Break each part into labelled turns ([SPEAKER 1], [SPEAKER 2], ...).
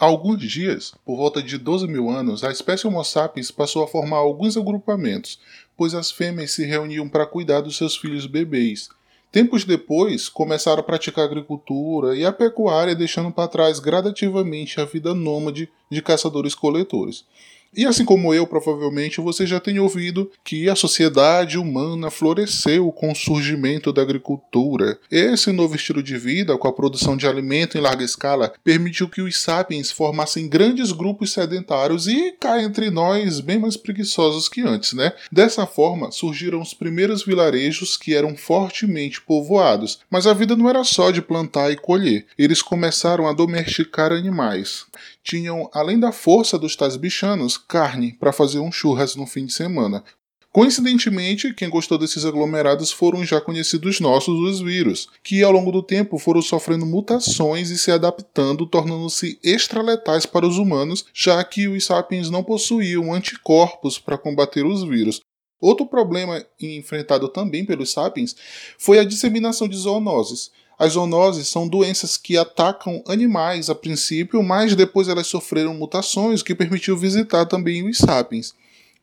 [SPEAKER 1] Há alguns dias, por volta de 12 mil anos, a espécie Homo sapiens passou a formar alguns agrupamentos, pois as fêmeas se reuniam para cuidar dos seus filhos bebês. Tempos depois, começaram a praticar agricultura e a pecuária, deixando para trás gradativamente a vida nômade de caçadores-coletores. E assim como eu, provavelmente você já tem ouvido que a sociedade humana floresceu com o surgimento da agricultura. Esse novo estilo de vida, com a produção de alimento em larga escala, permitiu que os sapiens formassem grandes grupos sedentários e cá entre nós bem mais preguiçosos que antes, né? Dessa forma, surgiram os primeiros vilarejos que eram fortemente povoados. Mas a vida não era só de plantar e colher. Eles começaram a domesticar animais tinham, além da força dos tais bichanos, carne para fazer um churras no fim de semana. Coincidentemente, quem gostou desses aglomerados foram já conhecidos nossos, os vírus, que ao longo do tempo foram sofrendo mutações e se adaptando, tornando-se extraletais para os humanos, já que os sapiens não possuíam anticorpos para combater os vírus. Outro problema enfrentado também pelos sapiens foi a disseminação de zoonoses. As zoonoses são doenças que atacam animais a princípio, mas depois elas sofreram mutações que permitiu visitar também os sapiens.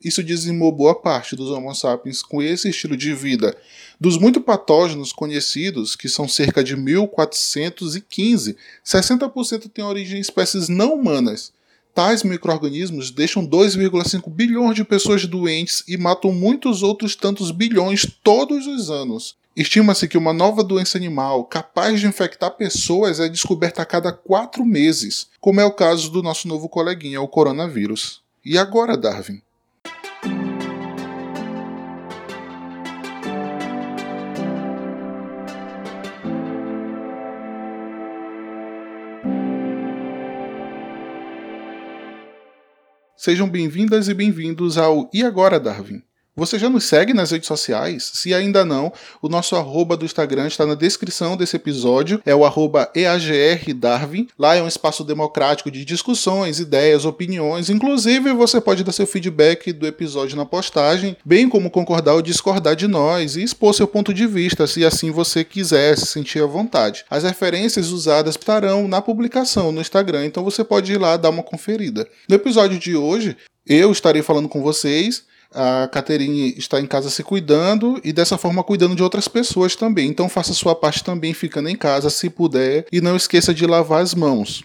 [SPEAKER 1] Isso dizimou boa parte dos Homo sapiens com esse estilo de vida. Dos muito patógenos conhecidos, que são cerca de 1415, 60% têm origem em espécies não humanas. Tais micro-organismos deixam 2,5 bilhões de pessoas doentes e matam muitos outros tantos bilhões todos os anos. Estima-se que uma nova doença animal capaz de infectar pessoas é descoberta a cada quatro meses, como é o caso do nosso novo coleguinha, o coronavírus. E agora, Darwin? Sejam bem-vindas e bem-vindos ao E Agora, Darwin? Você já nos segue nas redes sociais? Se ainda não, o nosso arroba do Instagram está na descrição desse episódio, é o arroba EAGRDarwin. Lá é um espaço democrático de discussões, ideias, opiniões. Inclusive, você pode dar seu feedback do episódio na postagem, bem como concordar ou discordar de nós e expor seu ponto de vista, se assim você quiser, se sentir à vontade. As referências usadas estarão na publicação no Instagram, então você pode ir lá dar uma conferida. No episódio de hoje, eu estarei falando com vocês a Caterine está em casa se cuidando e dessa forma cuidando de outras pessoas também. Então faça sua parte também ficando em casa se puder e não esqueça de lavar as mãos.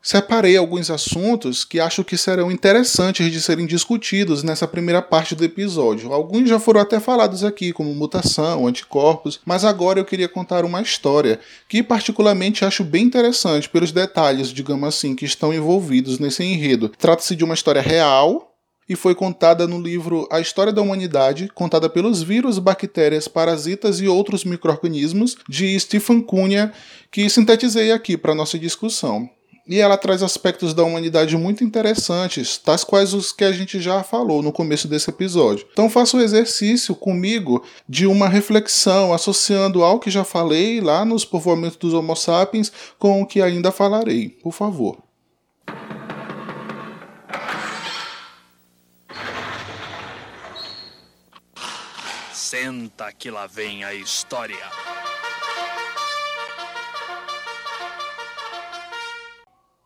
[SPEAKER 1] Separei alguns assuntos que acho que serão interessantes de serem discutidos nessa primeira parte do episódio. Alguns já foram até falados aqui, como mutação, anticorpos, mas agora eu queria contar uma história que particularmente acho bem interessante pelos detalhes, digamos assim, que estão envolvidos nesse enredo. Trata-se de uma história real, e foi contada no livro A História da Humanidade, contada pelos vírus, bactérias, parasitas e outros micro-organismos, de Stephen Cunha, que sintetizei aqui para nossa discussão. E ela traz aspectos da humanidade muito interessantes, tais quais os que a gente já falou no começo desse episódio. Então faça o exercício comigo de uma reflexão associando ao que já falei lá nos povoamentos dos Homo sapiens com o que ainda falarei, por favor.
[SPEAKER 2] Senta que lá vem a história.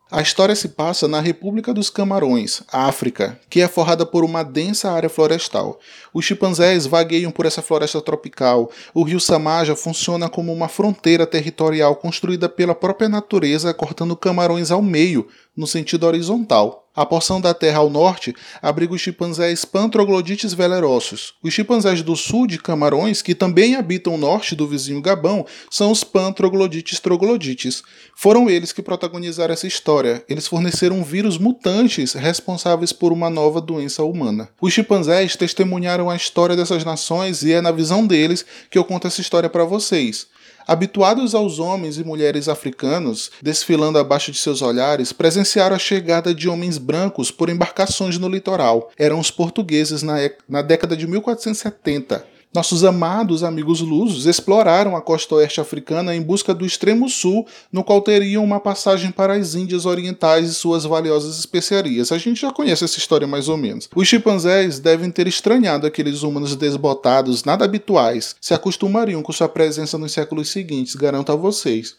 [SPEAKER 1] A história se passa na República dos Camarões, África, que é forrada por uma densa área florestal. Os chimpanzés vagueiam por essa floresta tropical. O rio Samaja funciona como uma fronteira territorial construída pela própria natureza, cortando camarões ao meio, no sentido horizontal. A porção da terra ao norte abriga os chimpanzés Pantroglodites velerossos. Os chimpanzés do sul de Camarões, que também habitam o norte do vizinho Gabão, são os Pantroglodites troglodites. Foram eles que protagonizaram essa história. Eles forneceram vírus mutantes responsáveis por uma nova doença humana. Os chimpanzés testemunharam a história dessas nações e é na visão deles que eu conto essa história para vocês. Habituados aos homens e mulheres africanos desfilando abaixo de seus olhares, presenciaram a chegada de homens brancos por embarcações no litoral. Eram os portugueses na, na década de 1470. Nossos amados amigos lusos exploraram a costa oeste africana em busca do extremo sul, no qual teriam uma passagem para as Índias Orientais e suas valiosas especiarias. A gente já conhece essa história mais ou menos. Os chimpanzés devem ter estranhado aqueles humanos desbotados, nada habituais, se acostumariam com sua presença nos séculos seguintes, garanto a vocês.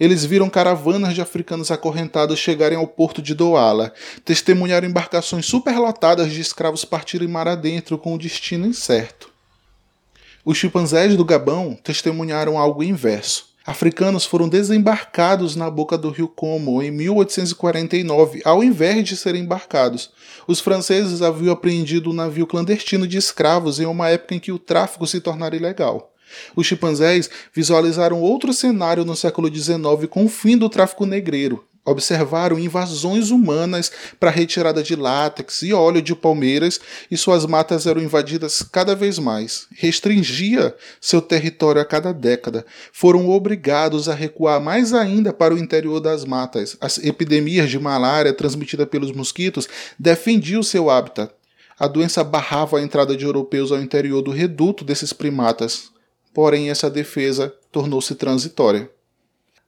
[SPEAKER 1] Eles viram caravanas de africanos acorrentados chegarem ao porto de Douala, testemunharam embarcações superlotadas de escravos partirem mar adentro com o destino incerto. Os chimpanzés do Gabão testemunharam algo inverso. Africanos foram desembarcados na boca do rio Como em 1849, ao invés de serem embarcados. Os franceses haviam apreendido um navio clandestino de escravos em uma época em que o tráfico se tornara ilegal. Os chimpanzés visualizaram outro cenário no século XIX com o fim do tráfico negreiro observaram invasões humanas para retirada de látex e óleo de palmeiras e suas matas eram invadidas cada vez mais. Restringia seu território a cada década. Foram obrigados a recuar mais ainda para o interior das matas. As epidemias de malária transmitida pelos mosquitos defendiam seu hábitat. A doença barrava a entrada de europeus ao interior do reduto desses primatas. Porém, essa defesa tornou-se transitória.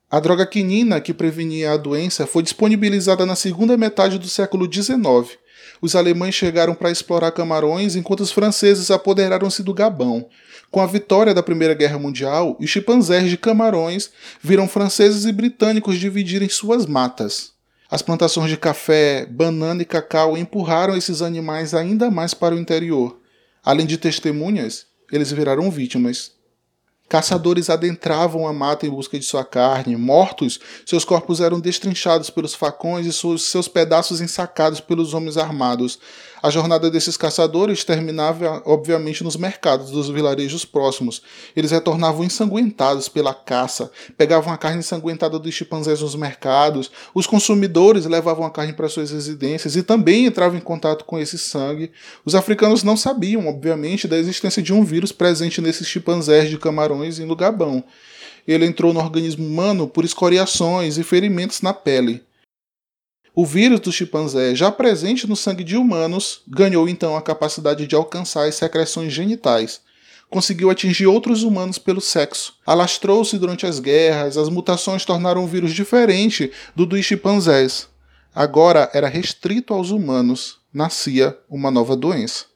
[SPEAKER 1] A droga quinina, que prevenia a doença, foi disponibilizada na segunda metade do século XIX. Os alemães chegaram para explorar Camarões, enquanto os franceses apoderaram-se do Gabão. Com a vitória da Primeira Guerra Mundial, os chimpanzés de Camarões viram franceses e britânicos dividirem suas matas. As plantações de café, banana e cacau empurraram esses animais ainda mais para o interior. Além de testemunhas, eles viraram vítimas. Caçadores adentravam a mata em busca de sua carne. Mortos, seus corpos eram destrinchados pelos facões e seus pedaços ensacados pelos homens armados. A jornada desses caçadores terminava, obviamente, nos mercados dos vilarejos próximos. Eles retornavam ensanguentados pela caça, pegavam a carne ensanguentada dos chimpanzés nos mercados, os consumidores levavam a carne para suas residências e também entravam em contato com esse sangue. Os africanos não sabiam, obviamente, da existência de um vírus presente nesses chimpanzés de camarões no Gabão. Ele entrou no organismo humano por escoriações e ferimentos na pele. O vírus do chimpanzé, já presente no sangue de humanos, ganhou então a capacidade de alcançar as secreções genitais. Conseguiu atingir outros humanos pelo sexo. Alastrou-se durante as guerras, as mutações tornaram o vírus diferente do dos chimpanzés. Agora era restrito aos humanos. Nascia uma nova doença.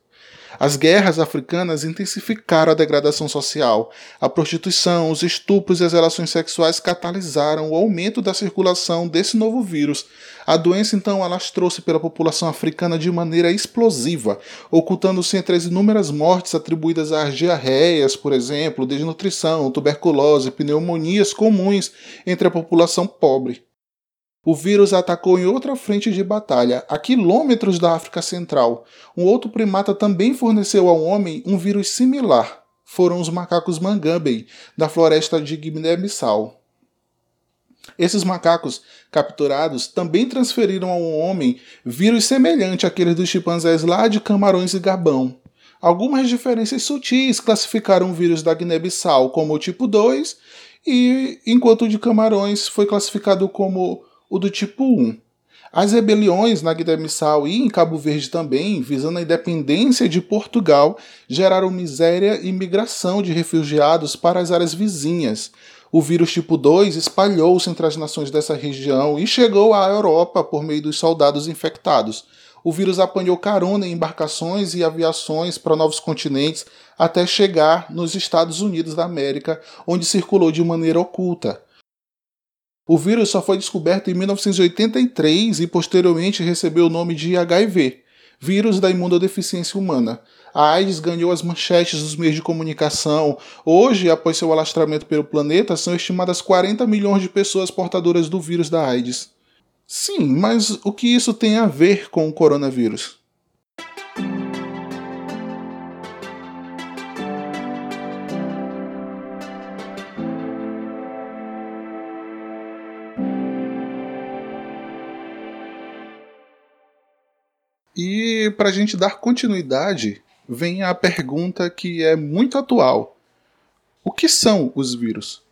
[SPEAKER 1] As guerras africanas intensificaram a degradação social. A prostituição, os estupros e as relações sexuais catalisaram o aumento da circulação desse novo vírus. A doença então alastrou-se pela população africana de maneira explosiva, ocultando-se entre as inúmeras mortes atribuídas às diarreias, por exemplo, desnutrição, tuberculose, pneumonias comuns entre a população pobre. O vírus atacou em outra frente de batalha, a quilômetros da África Central. Um outro primata também forneceu ao homem um vírus similar. Foram os macacos mangambei, da floresta de Guiné-Bissau. Esses macacos capturados também transferiram ao homem vírus semelhante àqueles dos chimpanzés lá de Camarões e Gabão. Algumas diferenças sutis classificaram o vírus da Guiné-Bissau como o tipo 2, e enquanto o de Camarões foi classificado como o do tipo 1. As rebeliões na Guiné-Bissau e em Cabo Verde também, visando a independência de Portugal, geraram miséria e migração de refugiados para as áreas vizinhas. O vírus tipo 2 espalhou-se entre as nações dessa região e chegou à Europa por meio dos soldados infectados. O vírus apanhou carona em embarcações e aviações para novos continentes até chegar nos Estados Unidos da América, onde circulou de maneira oculta. O vírus só foi descoberto em 1983 e posteriormente recebeu o nome de HIV, vírus da imunodeficiência humana. A AIDS ganhou as manchetes dos meios de comunicação. Hoje, após seu alastramento pelo planeta, são estimadas 40 milhões de pessoas portadoras do vírus da AIDS. Sim, mas o que isso tem a ver com o coronavírus? E para a gente dar continuidade, vem a pergunta que é muito atual: O que são os vírus?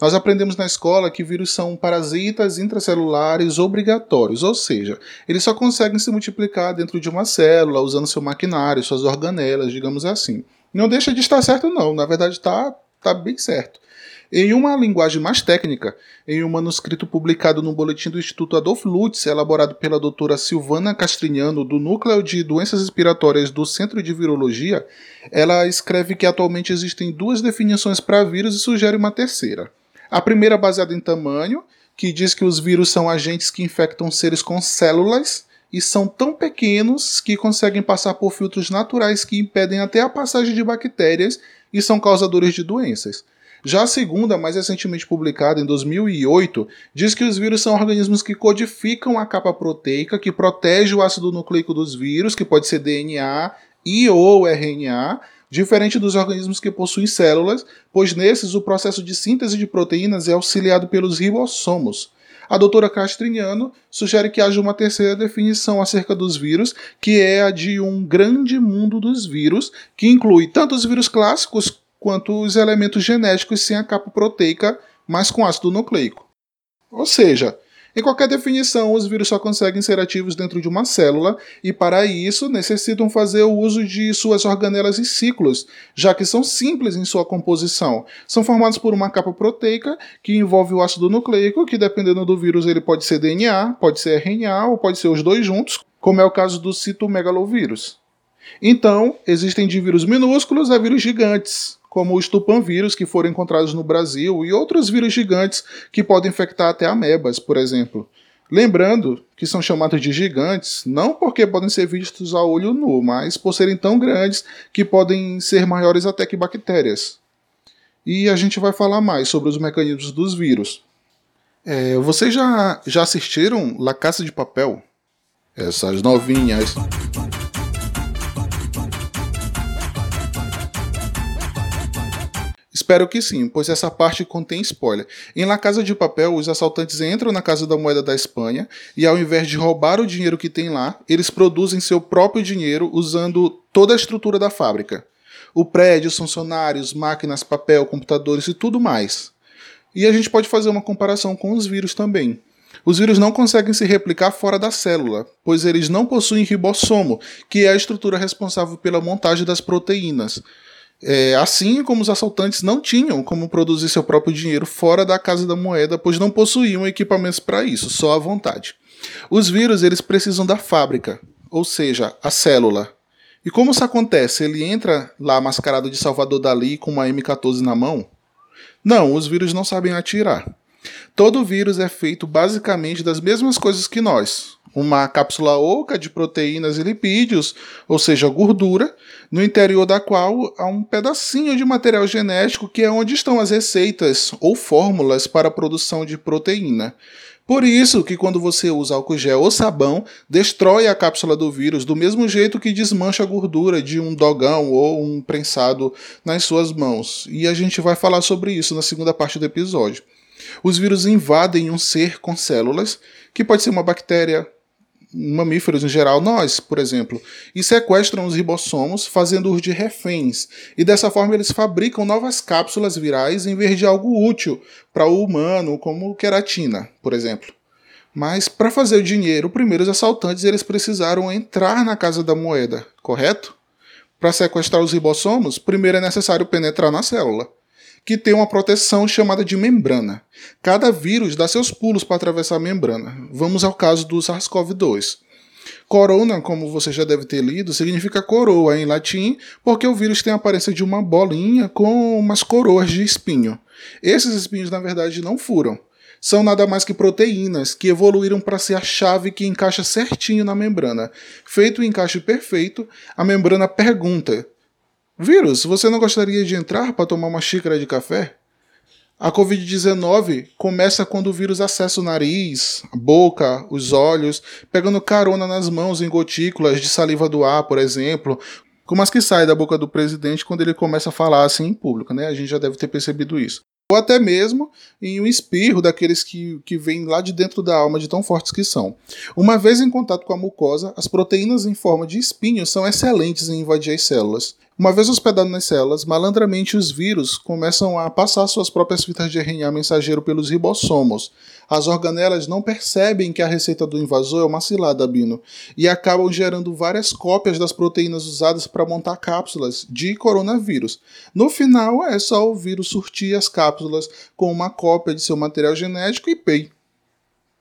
[SPEAKER 1] Nós aprendemos na escola que vírus são parasitas intracelulares obrigatórios, ou seja, eles só conseguem se multiplicar dentro de uma célula usando seu maquinário, suas organelas, digamos assim. Não deixa de estar certo, não, na verdade está tá bem certo. Em uma linguagem mais técnica, em um manuscrito publicado no boletim do Instituto Adolf Lutz, elaborado pela doutora Silvana Castrignano, do Núcleo de Doenças Respiratórias do Centro de Virologia, ela escreve que atualmente existem duas definições para vírus e sugere uma terceira. A primeira baseada em tamanho, que diz que os vírus são agentes que infectam seres com células e são tão pequenos que conseguem passar por filtros naturais que impedem até a passagem de bactérias e são causadores de doenças. Já a segunda, mais recentemente publicada em 2008, diz que os vírus são organismos que codificam a capa proteica que protege o ácido nucleico dos vírus, que pode ser DNA e ou RNA, diferente dos organismos que possuem células, pois nesses o processo de síntese de proteínas é auxiliado pelos ribossomos. A doutora Castriniano sugere que haja uma terceira definição acerca dos vírus, que é a de um grande mundo dos vírus, que inclui tanto os vírus clássicos quanto os elementos genéticos sem a capa proteica, mas com ácido nucleico. Ou seja, em qualquer definição, os vírus só conseguem ser ativos dentro de uma célula e, para isso, necessitam fazer o uso de suas organelas e ciclos, já que são simples em sua composição. São formados por uma capa proteica que envolve o ácido nucleico, que, dependendo do vírus, ele pode ser DNA, pode ser RNA ou pode ser os dois juntos, como é o caso do citomegalovírus. Então, existem de vírus minúsculos a vírus gigantes, como os tupanvírus que foram encontrados no Brasil e outros vírus gigantes que podem infectar até amebas, por exemplo. Lembrando que são chamados de gigantes não porque podem ser vistos a olho nu, mas por serem tão grandes que podem ser maiores até que bactérias. E a gente vai falar mais sobre os mecanismos dos vírus. É, vocês já, já assistiram La Caça de Papel? Essas novinhas. Espero que sim, pois essa parte contém spoiler. Em La Casa de Papel, os assaltantes entram na Casa da Moeda da Espanha e, ao invés de roubar o dinheiro que tem lá, eles produzem seu próprio dinheiro usando toda a estrutura da fábrica: o prédio, os funcionários, máquinas, papel, computadores e tudo mais. E a gente pode fazer uma comparação com os vírus também. Os vírus não conseguem se replicar fora da célula, pois eles não possuem ribossomo, que é a estrutura responsável pela montagem das proteínas. É, assim como os assaltantes não tinham como produzir seu próprio dinheiro fora da casa da moeda, pois não possuíam equipamentos para isso, só à vontade. Os vírus eles precisam da fábrica, ou seja, a célula. E como isso acontece? Ele entra lá mascarado de Salvador Dali com uma M14 na mão? Não, os vírus não sabem atirar. Todo vírus é feito basicamente das mesmas coisas que nós, uma cápsula oca de proteínas e lipídios, ou seja, gordura, no interior da qual há um pedacinho de material genético que é onde estão as receitas ou fórmulas para a produção de proteína. Por isso que quando você usa álcool gel ou sabão, destrói a cápsula do vírus do mesmo jeito que desmancha a gordura de um dogão ou um prensado nas suas mãos. E a gente vai falar sobre isso na segunda parte do episódio. Os vírus invadem um ser com células, que pode ser uma bactéria, mamíferos em geral, nós, por exemplo, e sequestram os ribossomos, fazendo-os de reféns. E dessa forma eles fabricam novas cápsulas virais em vez de algo útil para o humano, como queratina, por exemplo. Mas para fazer o dinheiro, primeiro os assaltantes eles precisaram entrar na casa da moeda, correto? Para sequestrar os ribossomos, primeiro é necessário penetrar na célula que tem uma proteção chamada de membrana. Cada vírus dá seus pulos para atravessar a membrana. Vamos ao caso do SARS-CoV-2. Corona, como você já deve ter lido, significa coroa em latim, porque o vírus tem a aparência de uma bolinha com umas coroas de espinho. Esses espinhos, na verdade, não furam. São nada mais que proteínas que evoluíram para ser a chave que encaixa certinho na membrana. Feito o encaixe perfeito, a membrana pergunta: Vírus, você não gostaria de entrar para tomar uma xícara de café? A Covid-19 começa quando o vírus acessa o nariz, a boca, os olhos, pegando carona nas mãos em gotículas de saliva do ar, por exemplo, como as que saem da boca do presidente quando ele começa a falar assim em público, né? A gente já deve ter percebido isso. Ou até mesmo em um espirro daqueles que, que vêm lá de dentro da alma de tão fortes que são. Uma vez em contato com a mucosa, as proteínas em forma de espinho são excelentes em invadir as células. Uma vez hospedado nas células, malandramente os vírus começam a passar suas próprias fitas de RNA mensageiro pelos ribossomos. As organelas não percebem que a receita do invasor é uma cilada bino e acabam gerando várias cópias das proteínas usadas para montar cápsulas de coronavírus. No final, é só o vírus surtir as cápsulas com uma cópia de seu material genético e pei.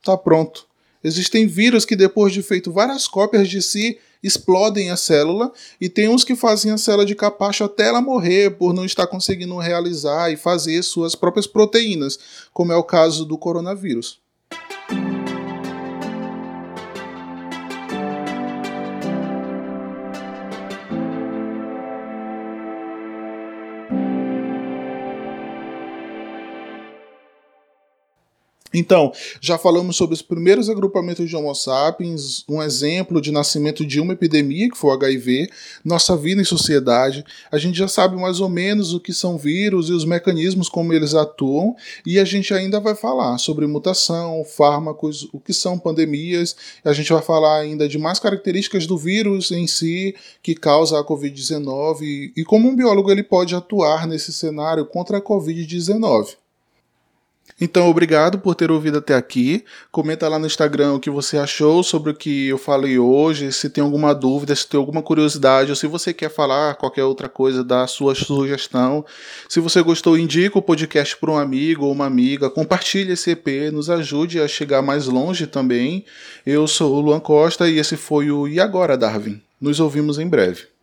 [SPEAKER 1] Tá pronto. Existem vírus que, depois de feito várias cópias de si, explodem a célula, e tem uns que fazem a célula de capacho até ela morrer por não estar conseguindo realizar e fazer suas próprias proteínas, como é o caso do coronavírus. Então, já falamos sobre os primeiros agrupamentos de Homo sapiens, um exemplo de nascimento de uma epidemia, que foi o HIV, nossa vida em sociedade. A gente já sabe mais ou menos o que são vírus e os mecanismos como eles atuam, e a gente ainda vai falar sobre mutação, fármacos, o que são pandemias, a gente vai falar ainda de mais características do vírus em si que causa a COVID-19 e como um biólogo ele pode atuar nesse cenário contra a COVID-19. Então, obrigado por ter ouvido até aqui. Comenta lá no Instagram o que você achou sobre o que eu falei hoje, se tem alguma dúvida, se tem alguma curiosidade, ou se você quer falar qualquer outra coisa, da sua sugestão. Se você gostou, indica o podcast para um amigo ou uma amiga, compartilhe esse EP, nos ajude a chegar mais longe também. Eu sou o Luan Costa e esse foi o E Agora, Darwin? Nos ouvimos em breve.